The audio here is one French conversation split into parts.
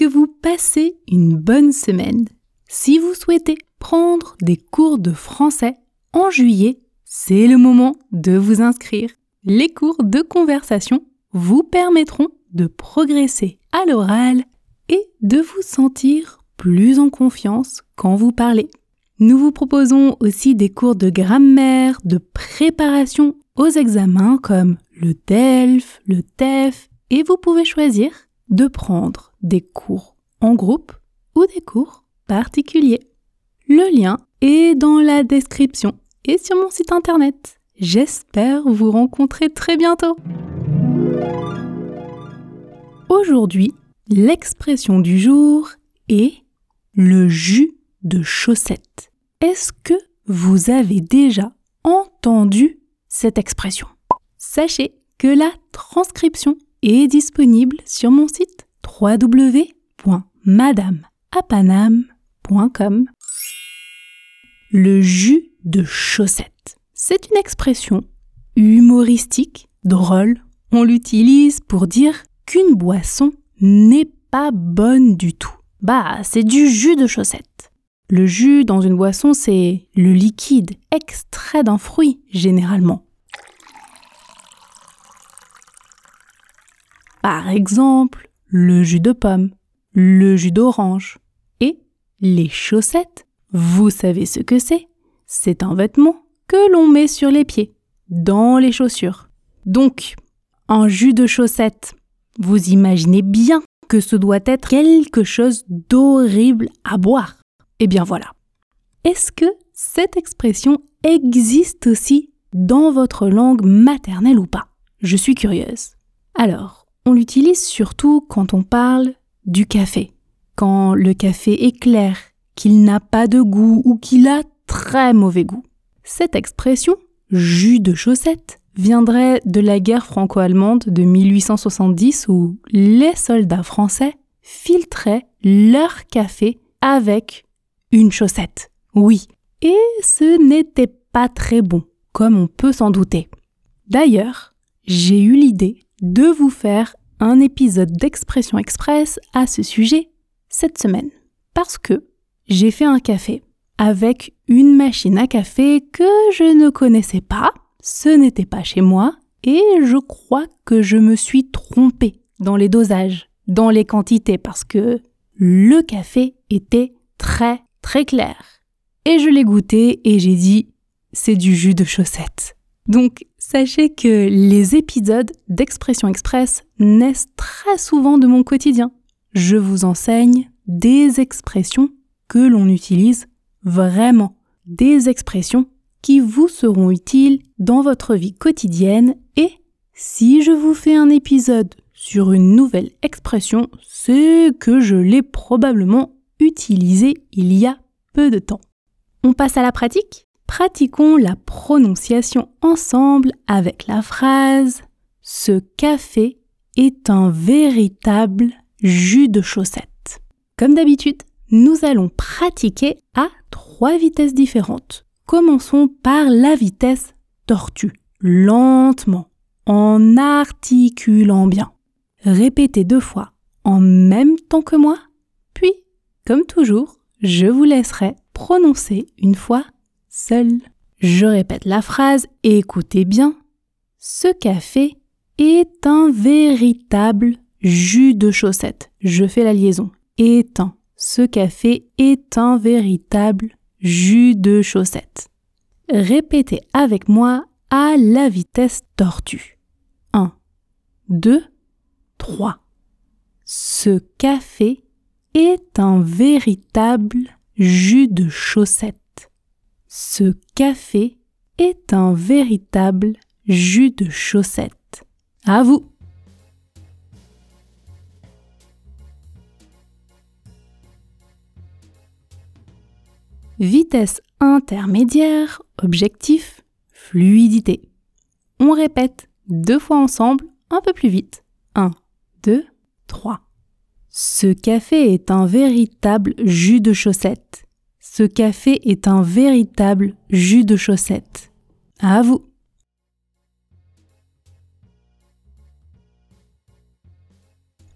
que vous passez une bonne semaine. Si vous souhaitez prendre des cours de français en juillet, c'est le moment de vous inscrire. Les cours de conversation vous permettront de progresser à l'oral et de vous sentir plus en confiance quand vous parlez. Nous vous proposons aussi des cours de grammaire, de préparation aux examens comme le DELF, le TEF et vous pouvez choisir de prendre des cours en groupe ou des cours particuliers. Le lien est dans la description et sur mon site internet. J'espère vous rencontrer très bientôt. Aujourd'hui, l'expression du jour est le jus de chaussette. Est-ce que vous avez déjà entendu cette expression? Sachez que la transcription est disponible sur mon site www.madameapanam.com. Le jus de chaussette. C'est une expression humoristique, drôle. On l'utilise pour dire qu'une boisson n'est pas bonne du tout. Bah, c'est du jus de chaussette. Le jus dans une boisson, c'est le liquide extrait d'un fruit, généralement. Par exemple, le jus de pomme, le jus d'orange et les chaussettes. Vous savez ce que c'est? C'est un vêtement que l'on met sur les pieds, dans les chaussures. Donc, un jus de chaussette, vous imaginez bien que ce doit être quelque chose d'horrible à boire. Eh bien voilà. Est-ce que cette expression existe aussi dans votre langue maternelle ou pas? Je suis curieuse. Alors, on l'utilise surtout quand on parle du café. Quand le café est clair, qu'il n'a pas de goût ou qu'il a très mauvais goût. Cette expression, jus de chaussette, viendrait de la guerre franco-allemande de 1870 où les soldats français filtraient leur café avec une chaussette. Oui, et ce n'était pas très bon, comme on peut s'en douter. D'ailleurs, j'ai eu l'idée de vous faire un épisode d'Expression Express à ce sujet cette semaine. Parce que j'ai fait un café avec une machine à café que je ne connaissais pas, ce n'était pas chez moi, et je crois que je me suis trompée dans les dosages, dans les quantités, parce que le café était très très clair. Et je l'ai goûté et j'ai dit, c'est du jus de chaussette. Donc Sachez que les épisodes d'Expression Express naissent très souvent de mon quotidien. Je vous enseigne des expressions que l'on utilise vraiment, des expressions qui vous seront utiles dans votre vie quotidienne et si je vous fais un épisode sur une nouvelle expression, c'est que je l'ai probablement utilisée il y a peu de temps. On passe à la pratique? Pratiquons la prononciation ensemble avec la phrase Ce café est un véritable jus de chaussette. Comme d'habitude, nous allons pratiquer à trois vitesses différentes. Commençons par la vitesse tortue, lentement, en articulant bien. Répétez deux fois en même temps que moi, puis, comme toujours, je vous laisserai prononcer une fois seul. Je répète la phrase écoutez bien. Ce café est un véritable jus de chaussette. Je fais la liaison. Un. Ce café est un véritable jus de chaussette. Répétez avec moi à la vitesse tortue. 1, 2, 3. Ce café est un véritable jus de chaussette. Ce café est un véritable jus de chaussette. À vous! Vitesse intermédiaire, objectif, fluidité. On répète deux fois ensemble, un peu plus vite. 1, 2, 3. Ce café est un véritable jus de chaussette. Ce café est un véritable jus de chaussette. À vous.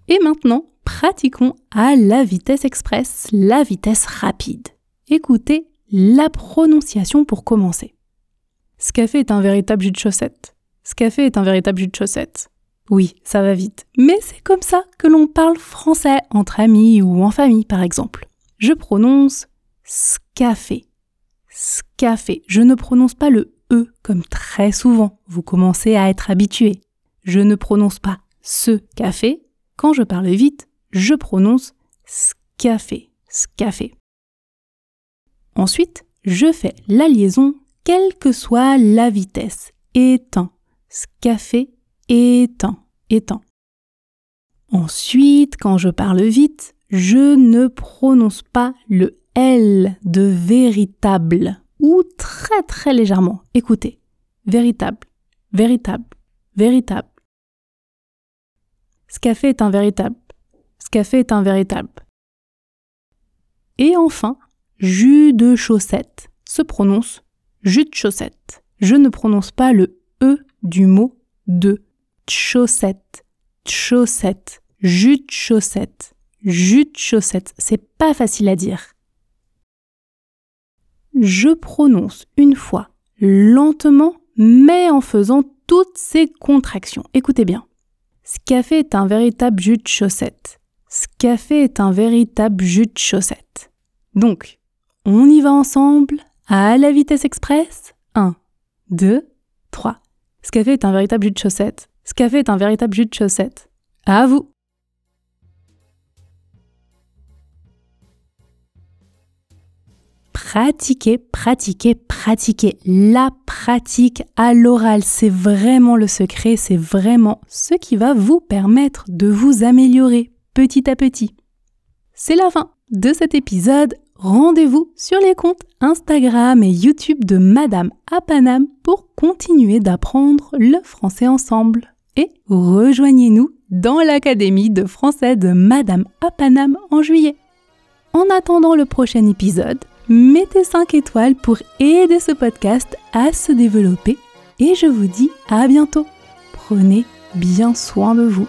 Et maintenant, pratiquons à la vitesse express, la vitesse rapide. Écoutez la prononciation pour commencer. Ce café est un véritable jus de chaussette. Ce café est un véritable jus de chaussette. Oui, ça va vite. Mais c'est comme ça que l'on parle français entre amis ou en famille, par exemple. Je prononce scafé. Scafé. Je ne prononce pas le E comme très souvent. Vous commencez à être habitué. Je ne prononce pas ce café. Quand je parle vite, je prononce scafé. Scafé. Ensuite, je fais la liaison quelle que soit la vitesse. Étant. Scafé, étant, étant. Ensuite, quand je parle vite, je ne prononce pas le L de véritable ou très très légèrement. Écoutez. Véritable, véritable, véritable. Scafé est un véritable. Scafé est un véritable. Et enfin, jus de chaussette se prononce jus de chaussette. Je ne prononce pas le E du mot de chaussette, chaussette, jus de chaussette, jus de chaussette. C'est pas facile à dire. Je prononce une fois lentement, mais en faisant toutes ces contractions. Écoutez bien. Ce café est un véritable jus de chaussette. Ce café est un véritable jus de chaussette. Donc, on y va ensemble à la vitesse express? 1, 2, 3. Ce café est un véritable jus de chaussette. Ce café est un véritable jus de chaussette. À vous Pratiquez, pratiquez, pratiquez. La pratique à l'oral, c'est vraiment le secret, c'est vraiment ce qui va vous permettre de vous améliorer petit à petit. C'est la fin de cet épisode rendez-vous sur les comptes Instagram et YouTube de Madame Apanam pour continuer d'apprendre le français ensemble. Et rejoignez-nous dans l'Académie de français de Madame Apanam en juillet. En attendant le prochain épisode, mettez 5 étoiles pour aider ce podcast à se développer et je vous dis à bientôt. Prenez bien soin de vous.